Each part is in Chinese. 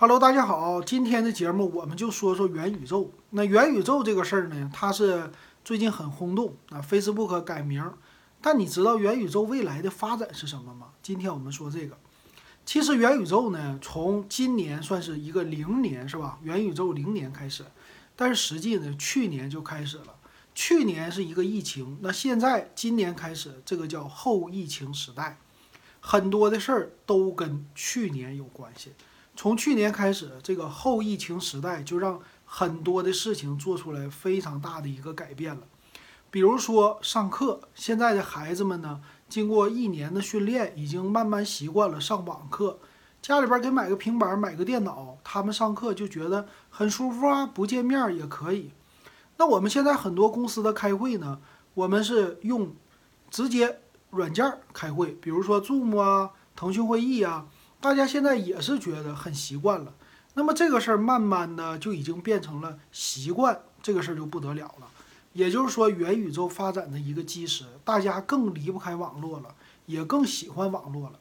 Hello，大家好，今天的节目我们就说说元宇宙。那元宇宙这个事儿呢，它是最近很轰动啊，Facebook 改名。但你知道元宇宙未来的发展是什么吗？今天我们说这个。其实元宇宙呢，从今年算是一个零年，是吧？元宇宙零年开始，但是实际呢，去年就开始了。去年是一个疫情，那现在今年开始，这个叫后疫情时代，很多的事儿都跟去年有关系。从去年开始，这个后疫情时代就让很多的事情做出来非常大的一个改变了。比如说上课，现在的孩子们呢，经过一年的训练，已经慢慢习惯了上网课。家里边给买个平板，买个电脑，他们上课就觉得很舒服啊，不见面也可以。那我们现在很多公司的开会呢，我们是用直接软件开会，比如说 Zoom 啊、腾讯会议啊。大家现在也是觉得很习惯了，那么这个事儿慢慢的就已经变成了习惯，这个事儿就不得了了。也就是说，元宇宙发展的一个基石，大家更离不开网络了，也更喜欢网络了。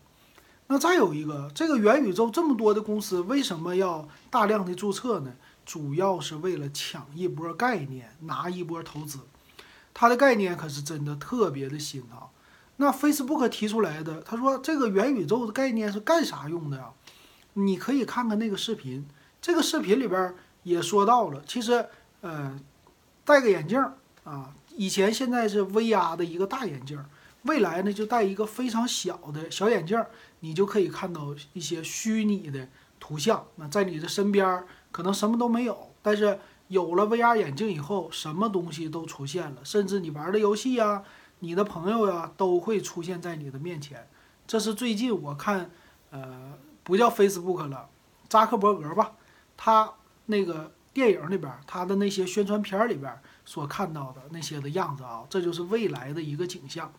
那再有一个，这个元宇宙这么多的公司为什么要大量的注册呢？主要是为了抢一波概念，拿一波投资。它的概念可是真的特别的新啊。那 Facebook 提出来的，他说这个元宇宙的概念是干啥用的呀？你可以看看那个视频，这个视频里边也说到了，其实，呃，戴个眼镜啊，以前现在是 VR 的一个大眼镜，未来呢就戴一个非常小的小眼镜，你就可以看到一些虚拟的图像。那在你的身边可能什么都没有，但是有了 VR 眼镜以后，什么东西都出现了，甚至你玩的游戏呀。你的朋友呀都会出现在你的面前，这是最近我看，呃，不叫 Facebook 了，扎克伯格吧，他那个电影里边，他的那些宣传片里边所看到的那些的样子啊，这就是未来的一个景象。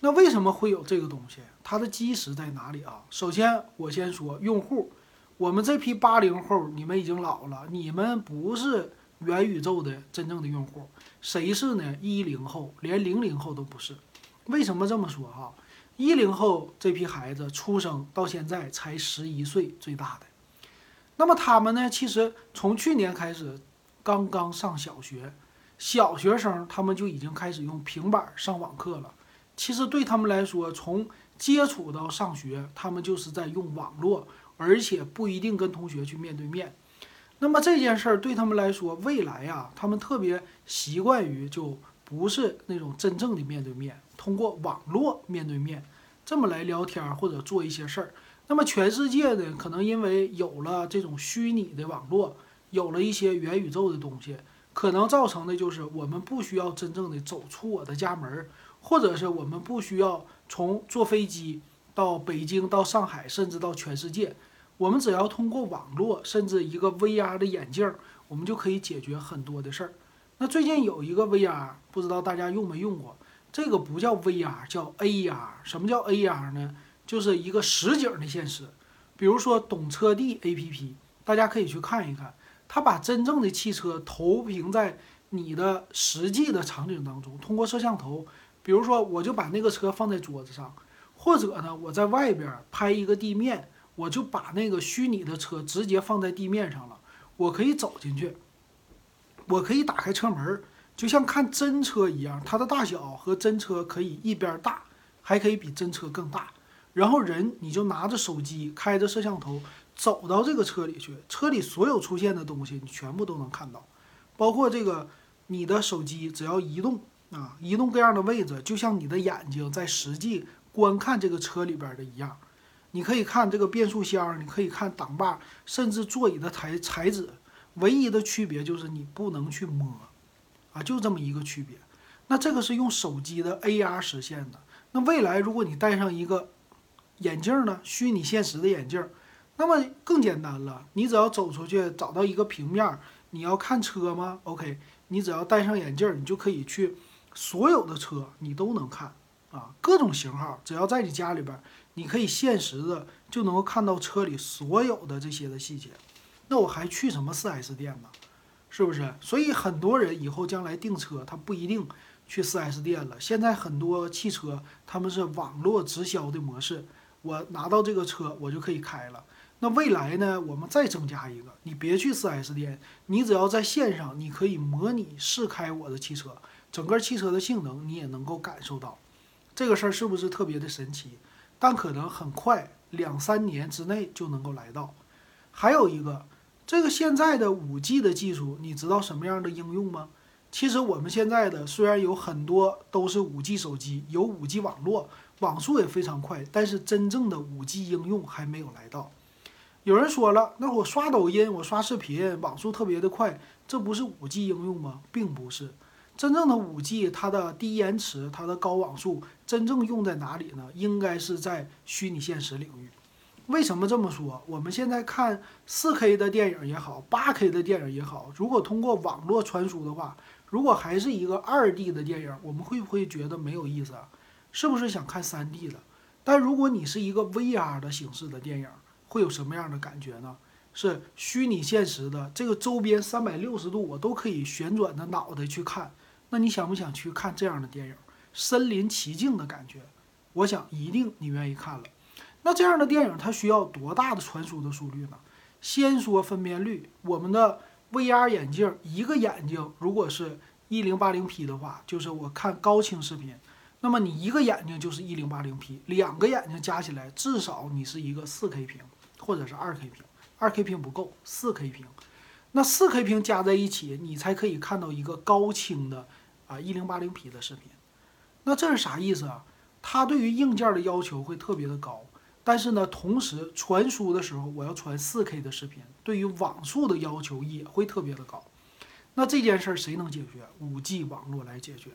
那为什么会有这个东西？它的基石在哪里啊？首先我先说用户，我们这批八零后，你们已经老了，你们不是。元宇宙的真正的用户，谁是呢？一零后，连零零后都不是。为什么这么说哈？一零后这批孩子出生到现在才十一岁，最大的。那么他们呢？其实从去年开始，刚刚上小学，小学生他们就已经开始用平板上网课了。其实对他们来说，从接触到上学，他们就是在用网络，而且不一定跟同学去面对面。那么这件事儿对他们来说，未来呀，他们特别习惯于就不是那种真正的面对面，通过网络面对面这么来聊天或者做一些事儿。那么全世界呢，可能因为有了这种虚拟的网络，有了一些元宇宙的东西，可能造成的就是我们不需要真正的走出我的家门，或者是我们不需要从坐飞机到北京、到上海，甚至到全世界。我们只要通过网络，甚至一个 VR 的眼镜，我们就可以解决很多的事儿。那最近有一个 VR，不知道大家用没用过？这个不叫 VR，叫 AR。什么叫 AR 呢？就是一个实景的现实。比如说懂车帝 APP，大家可以去看一看，它把真正的汽车投屏在你的实际的场景当中，通过摄像头，比如说我就把那个车放在桌子上，或者呢我在外边拍一个地面。我就把那个虚拟的车直接放在地面上了，我可以走进去，我可以打开车门，就像看真车一样，它的大小和真车可以一边大，还可以比真车更大。然后人你就拿着手机，开着摄像头走到这个车里去，车里所有出现的东西你全部都能看到，包括这个你的手机只要移动啊，移动各样的位置，就像你的眼睛在实际观看这个车里边的一样。你可以看这个变速箱，你可以看挡把，甚至座椅的材材质，唯一的区别就是你不能去摸，啊，就这么一个区别。那这个是用手机的 AR 实现的。那未来如果你戴上一个眼镜呢，虚拟现实的眼镜，那么更简单了。你只要走出去找到一个平面，你要看车吗？OK，你只要戴上眼镜，你就可以去所有的车你都能看啊，各种型号，只要在你家里边。你可以现实的就能够看到车里所有的这些的细节，那我还去什么 4S 店呢？是不是？所以很多人以后将来订车，他不一定去 4S 店了。现在很多汽车他们是网络直销的模式，我拿到这个车我就可以开了。那未来呢，我们再增加一个，你别去 4S 店，你只要在线上，你可以模拟试开我的汽车，整个汽车的性能你也能够感受到。这个事儿是不是特别的神奇？但可能很快两三年之内就能够来到。还有一个，这个现在的 5G 的技术，你知道什么样的应用吗？其实我们现在的虽然有很多都是 5G 手机，有 5G 网络，网速也非常快，但是真正的 5G 应用还没有来到。有人说了，那我刷抖音，我刷视频，网速特别的快，这不是 5G 应用吗？并不是，真正的 5G 它的低延迟，它的高网速，真正用在哪里呢？应该是在虚拟现实领域。为什么这么说？我们现在看 4K 的电影也好，8K 的电影也好，如果通过网络传输的话，如果还是一个 2D 的电影，我们会不会觉得没有意思啊？是不是想看 3D 的？但如果你是一个 VR 的形式的电影，会有什么样的感觉呢？是虚拟现实的，这个周边三百六十度我都可以旋转的脑袋去看。那你想不想去看这样的电影？身临其境的感觉，我想一定你愿意看了。那这样的电影它需要多大的传输的速率呢？先说分辨率，我们的 VR 眼镜一个眼睛如果是一零八零 P 的话，就是我看高清视频。那么你一个眼睛就是一零八零 P，两个眼睛加起来至少你是一个四 K 屏。或者是二 K 屏，二 K 屏不够，四 K 屏，那四 K 屏加在一起，你才可以看到一个高清的啊一零八零 P 的视频。那这是啥意思啊？它对于硬件的要求会特别的高，但是呢，同时传输的时候我要传四 K 的视频，对于网速的要求也会特别的高。那这件事儿谁能解决？五 G 网络来解决。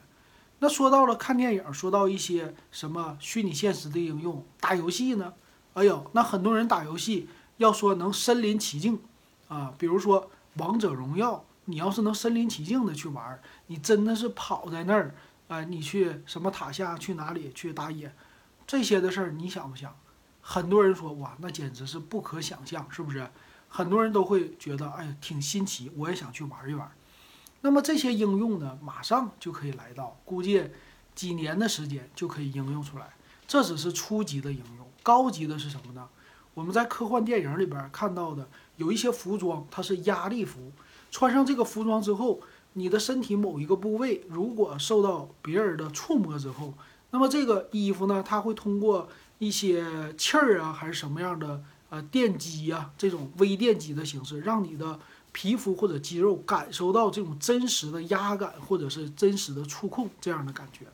那说到了看电影，说到一些什么虚拟现实的应用，打游戏呢？哎呦，那很多人打游戏要说能身临其境，啊，比如说王者荣耀，你要是能身临其境的去玩，你真的是跑在那儿，啊，你去什么塔下去哪里去打野，这些的事儿你想不想？很多人说哇，那简直是不可想象，是不是？很多人都会觉得哎挺新奇，我也想去玩一玩。那么这些应用呢，马上就可以来到，估计几年的时间就可以应用出来。这只是初级的应用。高级的是什么呢？我们在科幻电影里边看到的有一些服装，它是压力服。穿上这个服装之后，你的身体某一个部位如果受到别人的触摸之后，那么这个衣服呢，它会通过一些气儿啊，还是什么样的呃电击呀，这种微电击的形式，让你的皮肤或者肌肉感受到这种真实的压感，或者是真实的触控这样的感觉。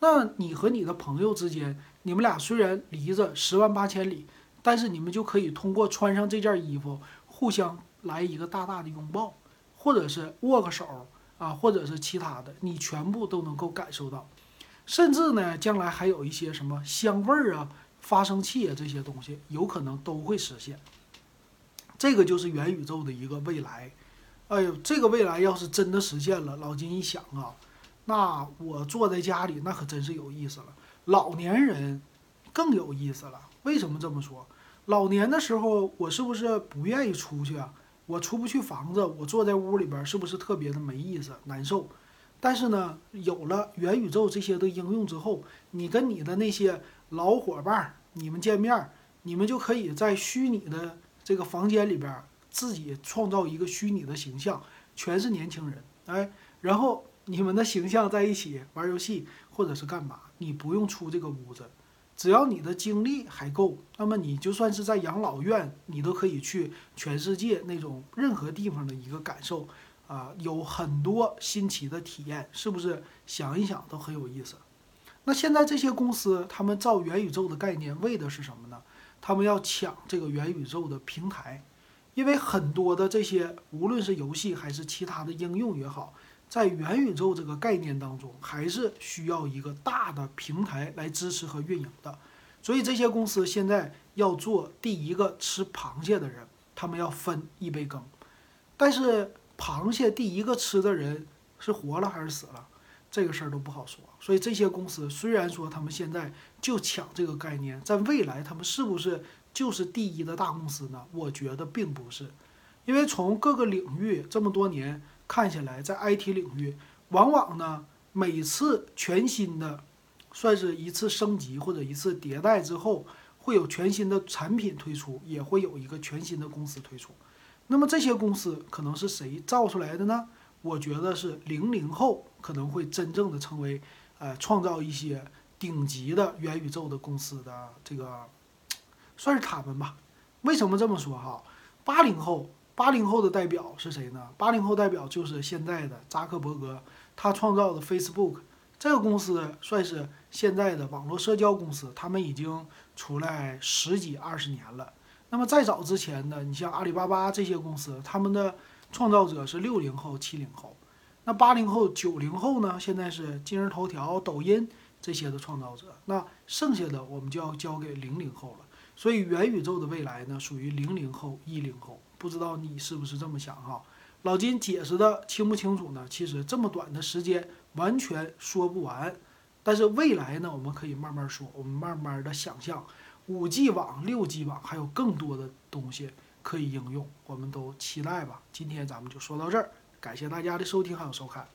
那你和你的朋友之间。你们俩虽然离着十万八千里，但是你们就可以通过穿上这件衣服，互相来一个大大的拥抱，或者是握个手啊，或者是其他的，你全部都能够感受到。甚至呢，将来还有一些什么香味儿啊、发生器啊这些东西，有可能都会实现。这个就是元宇宙的一个未来。哎呦，这个未来要是真的实现了，老金一想啊，那我坐在家里，那可真是有意思了。老年人更有意思了，为什么这么说？老年的时候，我是不是不愿意出去啊？我出不去房子，我坐在屋里边，是不是特别的没意思、难受？但是呢，有了元宇宙这些的应用之后，你跟你的那些老伙伴，你们见面，你们就可以在虚拟的这个房间里边，自己创造一个虚拟的形象，全是年轻人，哎，然后你们的形象在一起玩游戏。或者是干嘛？你不用出这个屋子，只要你的精力还够，那么你就算是在养老院，你都可以去全世界那种任何地方的一个感受啊，有很多新奇的体验，是不是？想一想都很有意思。那现在这些公司他们造元宇宙的概念，为的是什么呢？他们要抢这个元宇宙的平台，因为很多的这些无论是游戏还是其他的应用也好。在元宇宙这个概念当中，还是需要一个大的平台来支持和运营的，所以这些公司现在要做第一个吃螃蟹的人，他们要分一杯羹。但是螃蟹第一个吃的人是活了还是死了，这个事儿都不好说。所以这些公司虽然说他们现在就抢这个概念，在未来他们是不是就是第一的大公司呢？我觉得并不是，因为从各个领域这么多年。看起来，在 IT 领域，往往呢，每次全新的，算是一次升级或者一次迭代之后，会有全新的产品推出，也会有一个全新的公司推出。那么这些公司可能是谁造出来的呢？我觉得是零零后可能会真正的成为，呃，创造一些顶级的元宇宙的公司的这个，算是他们吧。为什么这么说哈？八零后，八零后的代表是谁呢？八零后代表就是现在的扎克伯格，他创造的 Facebook 这个公司算是现在的网络社交公司，他们已经出来十几二十年了。那么再早之前的，你像阿里巴巴这些公司，他们的创造者是六零后、七零后。那八零后、九零后呢？现在是今日头条、抖音这些的创造者。那剩下的我们就要交给零零后了。所以元宇宙的未来呢，属于零零后、一零后。不知道你是不是这么想哈？老金解释的清不清楚呢？其实这么短的时间完全说不完。但是未来呢，我们可以慢慢说，我们慢慢的想象。五 G 网、六 G 网还有更多的东西可以应用，我们都期待吧。今天咱们就说到这儿，感谢大家的收听还有收看。